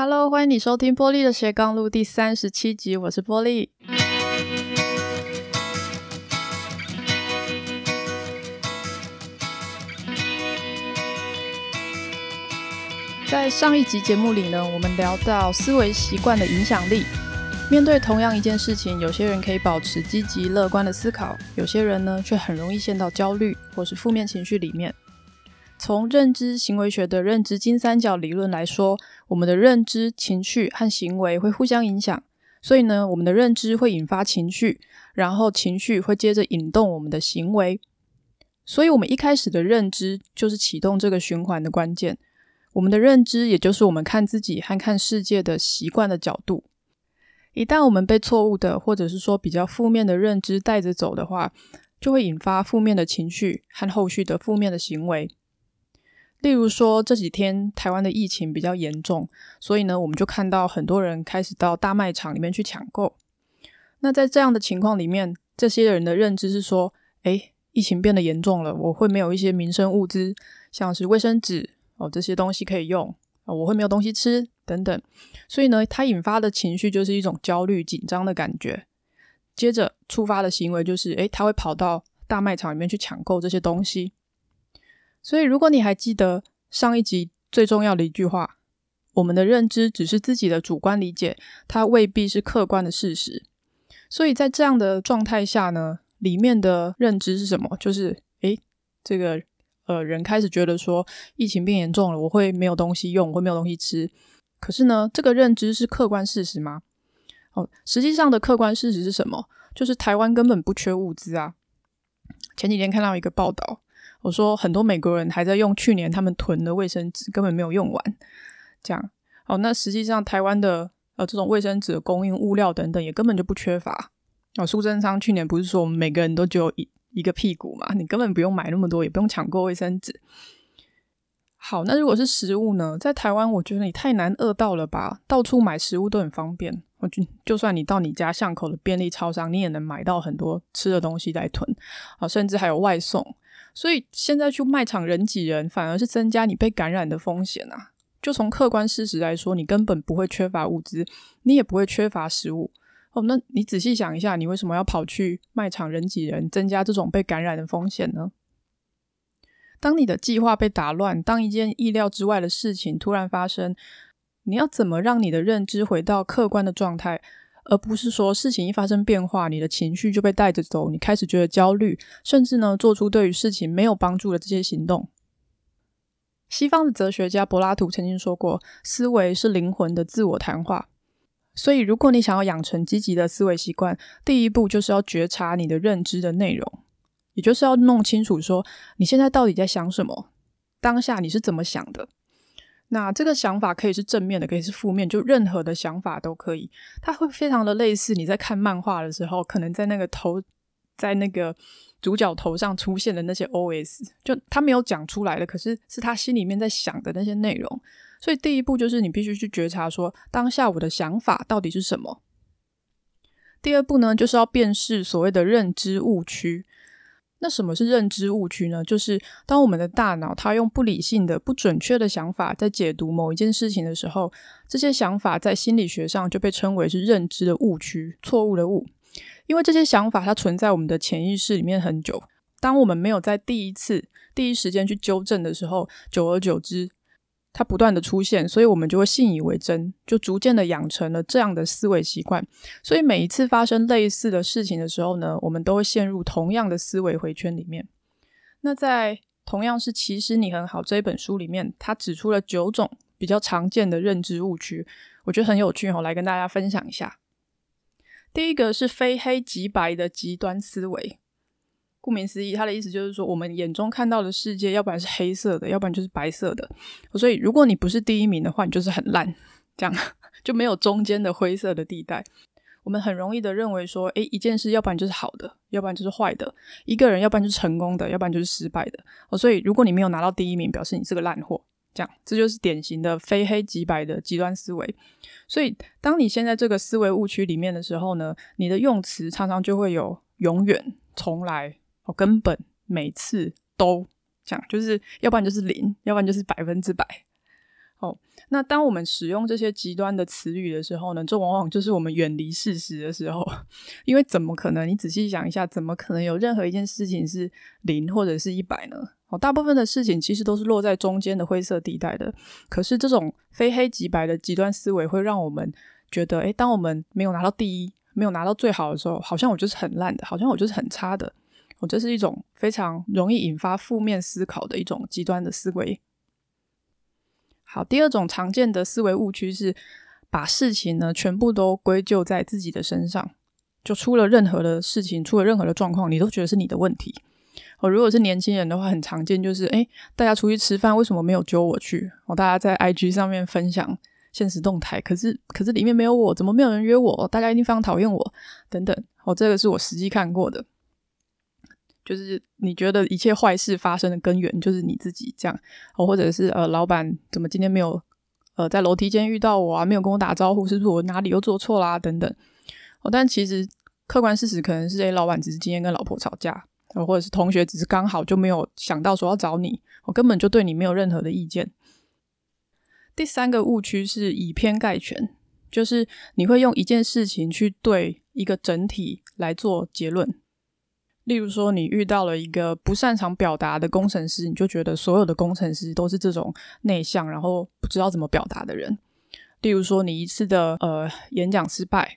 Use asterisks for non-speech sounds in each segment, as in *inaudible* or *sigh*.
Hello，欢迎你收听玻璃的斜杠路第三十七集，我是玻璃。在上一集节目里呢，我们聊到思维习惯的影响力。面对同样一件事情，有些人可以保持积极乐观的思考，有些人呢却很容易陷到焦虑或是负面情绪里面。从认知行为学的认知金三角理论来说，我们的认知、情绪和行为会互相影响。所以呢，我们的认知会引发情绪，然后情绪会接着引动我们的行为。所以，我们一开始的认知就是启动这个循环的关键。我们的认知也就是我们看自己和看世界的习惯的角度。一旦我们被错误的，或者是说比较负面的认知带着走的话，就会引发负面的情绪和后续的负面的行为。例如说，这几天台湾的疫情比较严重，所以呢，我们就看到很多人开始到大卖场里面去抢购。那在这样的情况里面，这些人的认知是说：诶，疫情变得严重了，我会没有一些民生物资，像是卫生纸哦，这些东西可以用，哦，我会没有东西吃等等。所以呢，它引发的情绪就是一种焦虑、紧张的感觉。接着触发的行为就是：诶，他会跑到大卖场里面去抢购这些东西。所以，如果你还记得上一集最重要的一句话，我们的认知只是自己的主观理解，它未必是客观的事实。所以在这样的状态下呢，里面的认知是什么？就是，诶，这个呃人开始觉得说疫情变严重了，我会没有东西用，我会没有东西吃。可是呢，这个认知是客观事实吗？哦，实际上的客观事实是什么？就是台湾根本不缺物资啊。前几天看到一个报道。我说很多美国人还在用去年他们囤的卫生纸，根本没有用完。这样，哦，那实际上台湾的呃这种卫生纸的供应物料等等也根本就不缺乏。哦，苏贞昌去年不是说我们每个人都只有一一个屁股嘛？你根本不用买那么多，也不用抢购卫生纸。好，那如果是食物呢？在台湾，我觉得你太难饿到了吧？到处买食物都很方便。我就就算你到你家巷口的便利超商，你也能买到很多吃的东西来囤。啊，甚至还有外送。所以现在去卖场人挤人，反而是增加你被感染的风险啊！就从客观事实来说，你根本不会缺乏物资，你也不会缺乏食物。哦，那你仔细想一下，你为什么要跑去卖场人挤人，增加这种被感染的风险呢？当你的计划被打乱，当一件意料之外的事情突然发生，你要怎么让你的认知回到客观的状态？而不是说事情一发生变化，你的情绪就被带着走，你开始觉得焦虑，甚至呢做出对于事情没有帮助的这些行动。西方的哲学家柏拉图曾经说过，思维是灵魂的自我谈话。所以，如果你想要养成积极的思维习惯，第一步就是要觉察你的认知的内容，也就是要弄清楚说你现在到底在想什么，当下你是怎么想的。那这个想法可以是正面的，可以是负面，就任何的想法都可以。它会非常的类似你在看漫画的时候，可能在那个头，在那个主角头上出现的那些 OS，就他没有讲出来的，可是是他心里面在想的那些内容。所以第一步就是你必须去觉察说，当下我的想法到底是什么。第二步呢，就是要辨识所谓的认知误区。那什么是认知误区呢？就是当我们的大脑它用不理性的、不准确的想法在解读某一件事情的时候，这些想法在心理学上就被称为是认知的误区，错误的误。因为这些想法它存在我们的潜意识里面很久，当我们没有在第一次、第一时间去纠正的时候，久而久之。它不断的出现，所以我们就会信以为真，就逐渐的养成了这样的思维习惯。所以每一次发生类似的事情的时候呢，我们都会陷入同样的思维回圈里面。那在同样是其实你很好这一本书里面，它指出了九种比较常见的认知误区，我觉得很有趣哦，来跟大家分享一下。第一个是非黑即白的极端思维。顾名思义，他的意思就是说，我们眼中看到的世界，要不然是黑色的，要不然就是白色的。所以，如果你不是第一名的话，你就是很烂，这样就没有中间的灰色的地带。我们很容易的认为说，诶，一件事，要不然就是好的，要不然就是坏的；一个人，要不然就是成功的，要不然就是失败的。哦，所以如果你没有拿到第一名，表示你是个烂货。这样，这就是典型的非黑即白的极端思维。所以，当你现在这个思维误区里面的时候呢，你的用词常常就会有永远、从来。我根本每次都讲，就是要不然就是零，要不然就是百分之百。哦，那当我们使用这些极端的词语的时候呢，这往往就是我们远离事实的时候。*laughs* 因为怎么可能？你仔细想一下，怎么可能有任何一件事情是零或者是一百呢？哦，大部分的事情其实都是落在中间的灰色地带的。可是这种非黑即白的极端思维会让我们觉得，诶，当我们没有拿到第一，没有拿到最好的时候，好像我就是很烂的，好像我就是很差的。哦，这是一种非常容易引发负面思考的一种极端的思维。好，第二种常见的思维误区是把事情呢全部都归咎在自己的身上，就出了任何的事情，出了任何的状况，你都觉得是你的问题。哦，如果是年轻人的话，很常见就是，诶，大家出去吃饭，为什么没有揪我去？哦，大家在 IG 上面分享现实动态，可是可是里面没有我，怎么没有人约我？大家一定非常讨厌我，等等。哦，这个是我实际看过的。就是你觉得一切坏事发生的根源就是你自己这样，哦，或者是呃，老板怎么今天没有呃在楼梯间遇到我啊，没有跟我打招呼，是不是我哪里又做错啦？等等。哦，但其实客观事实可能是，诶，老板只是今天跟老婆吵架，哦，或者是同学只是刚好就没有想到说要找你，我根本就对你没有任何的意见。第三个误区是以偏概全，就是你会用一件事情去对一个整体来做结论。例如说，你遇到了一个不擅长表达的工程师，你就觉得所有的工程师都是这种内向，然后不知道怎么表达的人。例如说，你一次的呃演讲失败，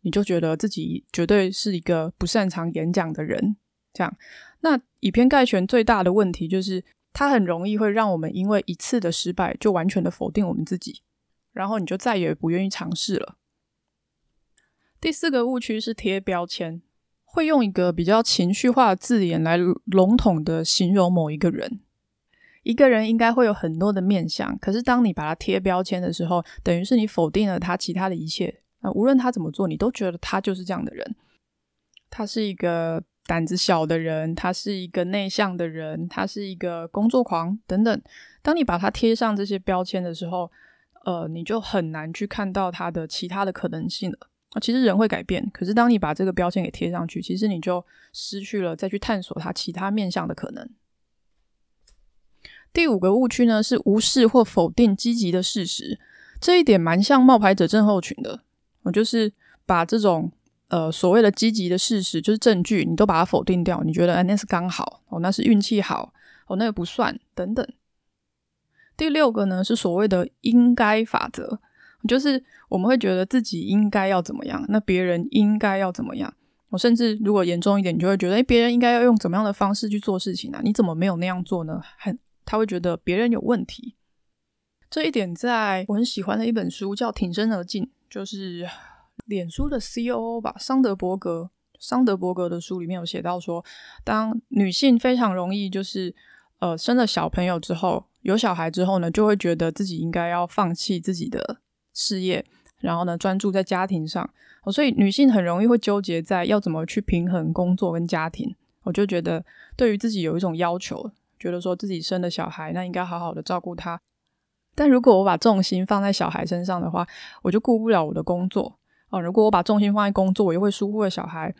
你就觉得自己绝对是一个不擅长演讲的人。这样，那以偏概全最大的问题就是，它很容易会让我们因为一次的失败就完全的否定我们自己，然后你就再也不愿意尝试了。第四个误区是贴标签。会用一个比较情绪化的字眼来笼统的形容某一个人。一个人应该会有很多的面相，可是当你把他贴标签的时候，等于是你否定了他其他的一切。啊，无论他怎么做，你都觉得他就是这样的人。他是一个胆子小的人，他是一个内向的人，他是一个工作狂等等。当你把他贴上这些标签的时候，呃，你就很难去看到他的其他的可能性了。啊，其实人会改变，可是当你把这个标签给贴上去，其实你就失去了再去探索它其他面向的可能。第五个误区呢，是无视或否定积极的事实，这一点蛮像冒牌者症候群的。我就是把这种呃所谓的积极的事实，就是证据，你都把它否定掉，你觉得，哎，那是刚好，哦，那是运气好，哦，那个不算，等等。第六个呢，是所谓的应该法则。就是我们会觉得自己应该要怎么样，那别人应该要怎么样？我甚至如果严重一点，你就会觉得，诶，别人应该要用怎么样的方式去做事情啊？你怎么没有那样做呢？很，他会觉得别人有问题。这一点在我很喜欢的一本书叫《挺身而进》，就是脸书的 COO 吧，桑德伯格。桑德伯格的书里面有写到说，当女性非常容易就是呃生了小朋友之后，有小孩之后呢，就会觉得自己应该要放弃自己的。事业，然后呢，专注在家庭上，所以女性很容易会纠结在要怎么去平衡工作跟家庭。我就觉得，对于自己有一种要求，觉得说自己生的小孩，那应该好好的照顾他。但如果我把重心放在小孩身上的话，我就顾不了我的工作。哦，如果我把重心放在工作，我又会疏忽了小孩。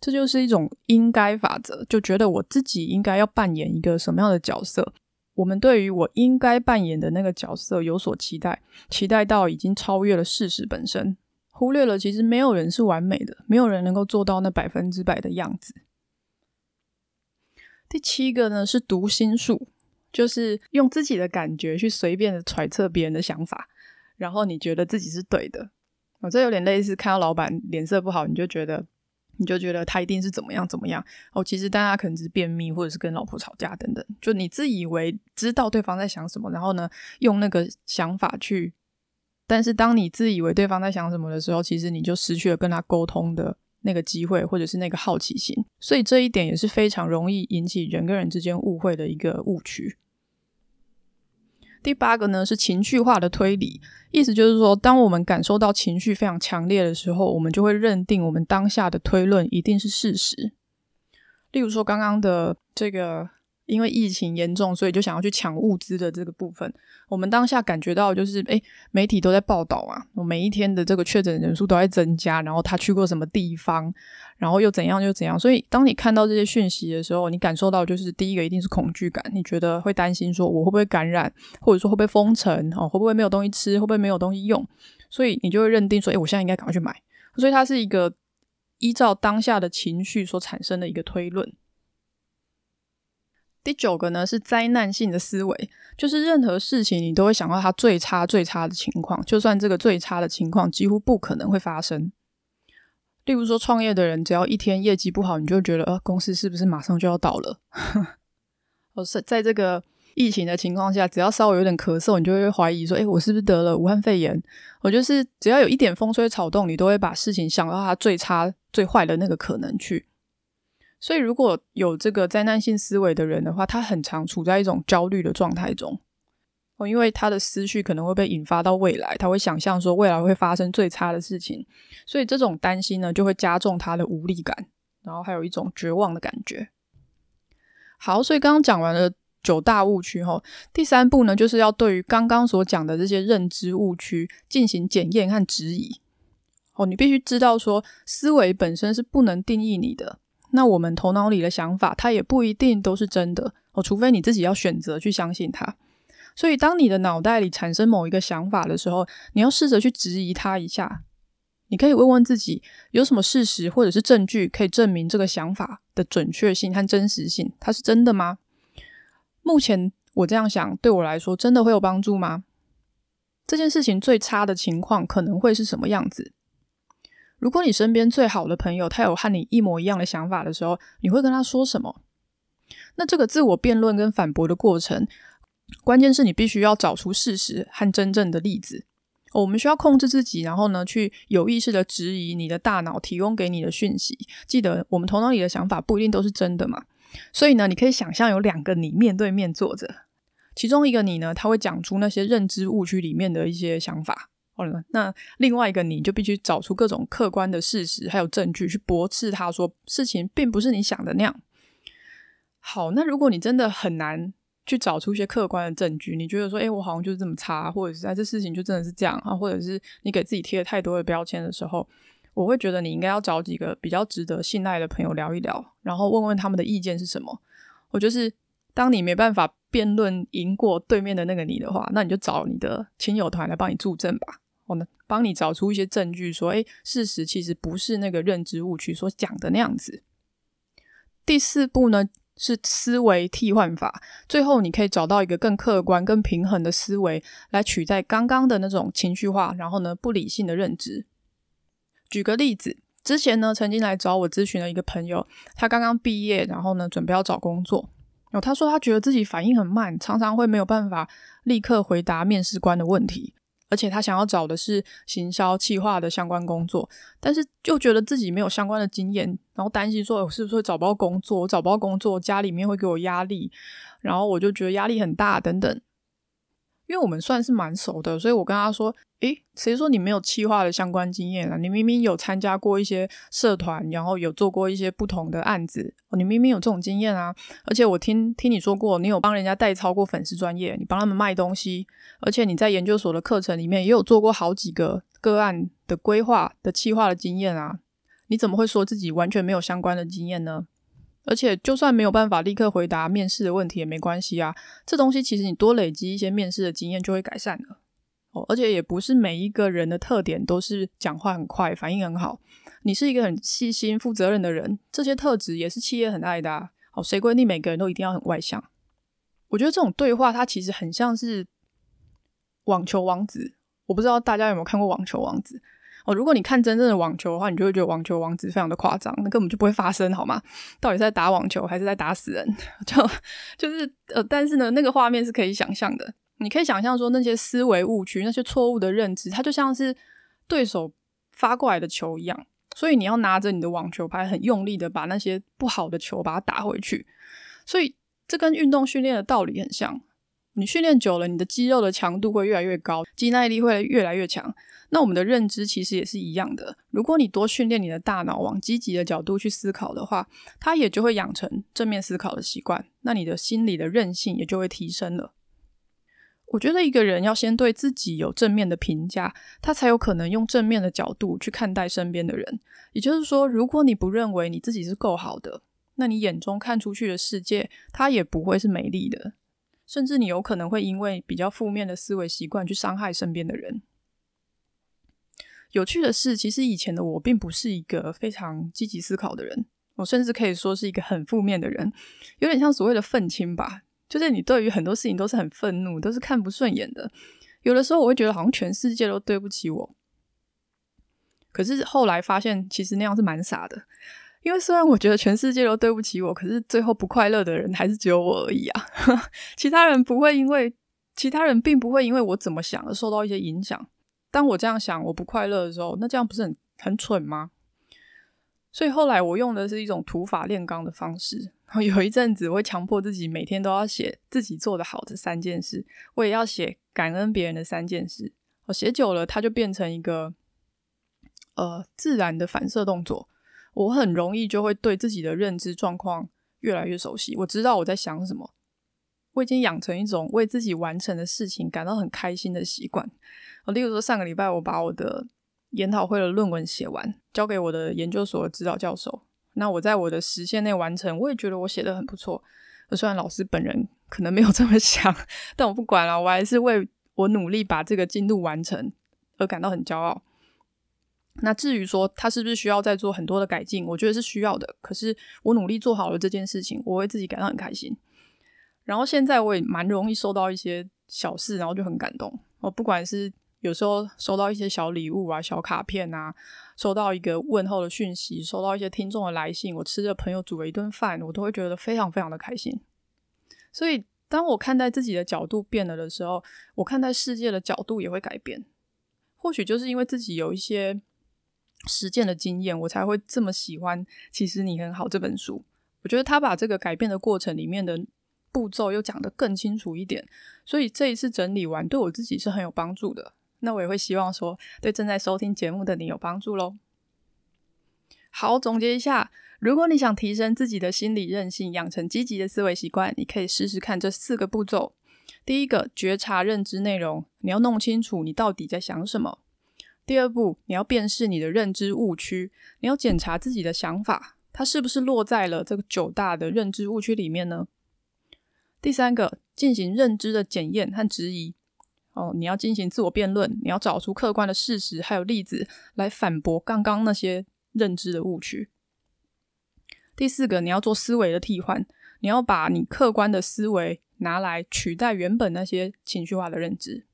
这就是一种应该法则，就觉得我自己应该要扮演一个什么样的角色。我们对于我应该扮演的那个角色有所期待，期待到已经超越了事实本身，忽略了其实没有人是完美的，没有人能够做到那百分之百的样子。第七个呢是读心术，就是用自己的感觉去随便的揣测别人的想法，然后你觉得自己是对的。我这有点类似看到老板脸色不好，你就觉得。你就觉得他一定是怎么样怎么样哦，其实大家可能是便秘，或者是跟老婆吵架等等。就你自以为知道对方在想什么，然后呢，用那个想法去。但是当你自以为对方在想什么的时候，其实你就失去了跟他沟通的那个机会，或者是那个好奇心。所以这一点也是非常容易引起人跟人之间误会的一个误区。第八个呢是情绪化的推理，意思就是说，当我们感受到情绪非常强烈的时候，我们就会认定我们当下的推论一定是事实。例如说，刚刚的这个因为疫情严重，所以就想要去抢物资的这个部分，我们当下感觉到就是，诶，媒体都在报道啊，我每一天的这个确诊人数都在增加，然后他去过什么地方，然后又怎样又怎样，所以当你看到这些讯息的时候，你感受到就是第一个一定是恐惧感，你觉得会担心说我会不会感染，或者说会不会封城哦，会不会没有东西吃，会不会没有东西用，所以你就会认定说，诶，我现在应该赶快去买，所以它是一个依照当下的情绪所产生的一个推论。第九个呢是灾难性的思维，就是任何事情你都会想到它最差最差的情况，就算这个最差的情况几乎不可能会发生。例如说，创业的人只要一天业绩不好，你就觉得呃公司是不是马上就要倒了？*laughs* 哦，是在这个疫情的情况下，只要稍微有点咳嗽，你就会怀疑说，诶，我是不是得了武汉肺炎？我就是只要有一点风吹草动，你都会把事情想到它最差最坏的那个可能去。所以，如果有这个灾难性思维的人的话，他很常处在一种焦虑的状态中哦，因为他的思绪可能会被引发到未来，他会想象说未来会发生最差的事情，所以这种担心呢，就会加重他的无力感，然后还有一种绝望的感觉。好，所以刚刚讲完了九大误区后，第三步呢，就是要对于刚刚所讲的这些认知误区进行检验和质疑。哦，你必须知道说，思维本身是不能定义你的。那我们头脑里的想法，它也不一定都是真的哦，除非你自己要选择去相信它。所以，当你的脑袋里产生某一个想法的时候，你要试着去质疑它一下。你可以问问自己，有什么事实或者是证据可以证明这个想法的准确性和真实性？它是真的吗？目前我这样想，对我来说真的会有帮助吗？这件事情最差的情况可能会是什么样子？如果你身边最好的朋友他有和你一模一样的想法的时候，你会跟他说什么？那这个自我辩论跟反驳的过程，关键是你必须要找出事实和真正的例子。我们需要控制自己，然后呢，去有意识的质疑你的大脑提供给你的讯息。记得，我们头脑里的想法不一定都是真的嘛。所以呢，你可以想象有两个你面对面坐着，其中一个你呢，他会讲出那些认知误区里面的一些想法。那另外一个你就必须找出各种客观的事实，还有证据去驳斥他说事情并不是你想的那样。好，那如果你真的很难去找出一些客观的证据，你觉得说，诶，我好像就是这么差，或者是在这事情就真的是这样啊，或者是你给自己贴了太多的标签的时候，我会觉得你应该要找几个比较值得信赖的朋友聊一聊，然后问问他们的意见是什么。我就是当你没办法辩论赢过对面的那个你的话，那你就找你的亲友团来帮你助阵吧。帮你找出一些证据，说，诶，事实其实不是那个认知误区所讲的那样子。第四步呢，是思维替换法，最后你可以找到一个更客观、更平衡的思维，来取代刚刚的那种情绪化，然后呢，不理性的认知。举个例子，之前呢，曾经来找我咨询的一个朋友，他刚刚毕业，然后呢，准备要找工作。然后他说，他觉得自己反应很慢，常常会没有办法立刻回答面试官的问题。而且他想要找的是行销企划的相关工作，但是就觉得自己没有相关的经验，然后担心说，我是不是会找不到工作？我找不到工作，家里面会给我压力，然后我就觉得压力很大，等等。因为我们算是蛮熟的，所以我跟他说：“诶，谁说你没有企划的相关经验啊？你明明有参加过一些社团，然后有做过一些不同的案子，你明明有这种经验啊！而且我听听你说过，你有帮人家代操过粉丝专业，你帮他们卖东西，而且你在研究所的课程里面也有做过好几个个案的规划的企划的经验啊！你怎么会说自己完全没有相关的经验呢？”而且，就算没有办法立刻回答面试的问题也没关系啊。这东西其实你多累积一些面试的经验就会改善了哦。而且也不是每一个人的特点都是讲话很快、反应很好。你是一个很细心、负责任的人，这些特质也是企业很爱的啊。哦，谁规定每个人都一定要很外向？我觉得这种对话它其实很像是网球王子。我不知道大家有没有看过网球王子？哦，如果你看真正的网球的话，你就会觉得网球王子非常的夸张，那根本就不会发生，好吗？到底是在打网球还是在打死人？*laughs* 就就是呃，但是呢，那个画面是可以想象的。你可以想象说，那些思维误区、那些错误的认知，它就像是对手发过来的球一样，所以你要拿着你的网球拍，很用力的把那些不好的球把它打回去。所以这跟运动训练的道理很像。你训练久了，你的肌肉的强度会越来越高，肌耐力会越来越强。那我们的认知其实也是一样的。如果你多训练你的大脑往积极的角度去思考的话，它也就会养成正面思考的习惯。那你的心理的韧性也就会提升了。我觉得一个人要先对自己有正面的评价，他才有可能用正面的角度去看待身边的人。也就是说，如果你不认为你自己是够好的，那你眼中看出去的世界，它也不会是美丽的。甚至你有可能会因为比较负面的思维习惯去伤害身边的人。有趣的是，其实以前的我并不是一个非常积极思考的人，我甚至可以说是一个很负面的人，有点像所谓的愤青吧。就是你对于很多事情都是很愤怒，都是看不顺眼的。有的时候我会觉得好像全世界都对不起我。可是后来发现，其实那样是蛮傻的。因为虽然我觉得全世界都对不起我，可是最后不快乐的人还是只有我而已啊！*laughs* 其他人不会因为，其他人并不会因为我怎么想而受到一些影响。当我这样想，我不快乐的时候，那这样不是很很蠢吗？所以后来我用的是一种土法炼钢的方式。然后有一阵子，我会强迫自己每天都要写自己做的好的三件事，我也要写感恩别人的三件事。我写久了，它就变成一个呃自然的反射动作。我很容易就会对自己的认知状况越来越熟悉，我知道我在想什么，我已经养成一种为自己完成的事情感到很开心的习惯。例如说上个礼拜我把我的研讨会的论文写完，交给我的研究所指导教授。那我在我的时限内完成，我也觉得我写得很不错。虽然老师本人可能没有这么 *laughs* 想，但我不管了，我还是为我努力把这个进度完成而感到很骄傲。那至于说他是不是需要再做很多的改进，我觉得是需要的。可是我努力做好了这件事情，我会自己感到很开心。然后现在我也蛮容易收到一些小事，然后就很感动。我不管是有时候收到一些小礼物啊、小卡片啊，收到一个问候的讯息，收到一些听众的来信，我吃着朋友煮的一顿饭，我都会觉得非常非常的开心。所以当我看待自己的角度变了的时候，我看待世界的角度也会改变。或许就是因为自己有一些。实践的经验，我才会这么喜欢。其实你很好这本书，我觉得他把这个改变的过程里面的步骤又讲得更清楚一点，所以这一次整理完对我自己是很有帮助的。那我也会希望说，对正在收听节目的你有帮助喽。好，总结一下，如果你想提升自己的心理韧性，养成积极的思维习惯，你可以试试看这四个步骤。第一个，觉察认知内容，你要弄清楚你到底在想什么。第二步，你要辨识你的认知误区，你要检查自己的想法，它是不是落在了这个九大的认知误区里面呢？第三个，进行认知的检验和质疑。哦，你要进行自我辩论，你要找出客观的事实还有例子来反驳刚刚那些认知的误区。第四个，你要做思维的替换，你要把你客观的思维拿来取代原本那些情绪化的认知。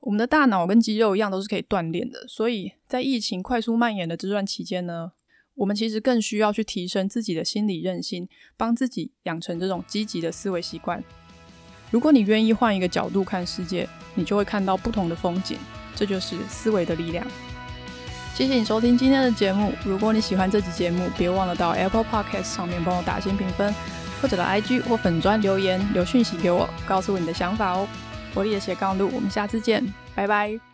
我们的大脑跟肌肉一样，都是可以锻炼的。所以在疫情快速蔓延的这段期间呢，我们其实更需要去提升自己的心理韧性，帮自己养成这种积极的思维习惯。如果你愿意换一个角度看世界，你就会看到不同的风景。这就是思维的力量。谢谢你收听今天的节目。如果你喜欢这集节目，别忘了到 Apple Podcast 上面帮我打星评分，或者到 IG 或粉专留言留讯息给我，告诉我你的想法哦。活力的斜杠路，我们下次见，拜拜。